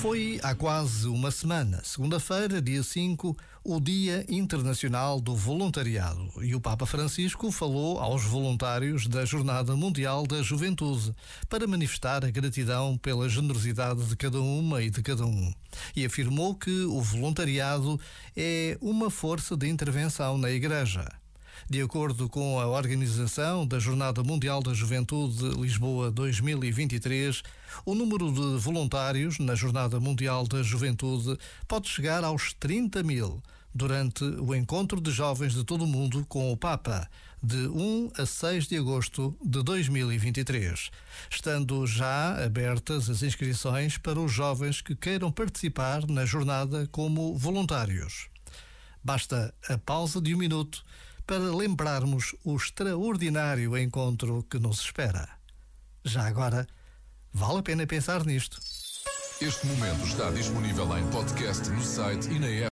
Foi há quase uma semana, segunda-feira, dia 5, o Dia Internacional do Voluntariado e o Papa Francisco falou aos voluntários da Jornada Mundial da Juventude para manifestar a gratidão pela generosidade de cada uma e de cada um. E afirmou que o voluntariado é uma força de intervenção na Igreja. De acordo com a organização da Jornada Mundial da Juventude Lisboa 2023, o número de voluntários na Jornada Mundial da Juventude pode chegar aos 30 mil durante o encontro de jovens de todo o mundo com o Papa, de 1 a 6 de agosto de 2023, estando já abertas as inscrições para os jovens que queiram participar na jornada como voluntários. Basta a pausa de um minuto para lembrarmos o extraordinário encontro que nos espera. Já agora, vale a pena pensar nisto. Este momento está disponível em podcast no site e na app.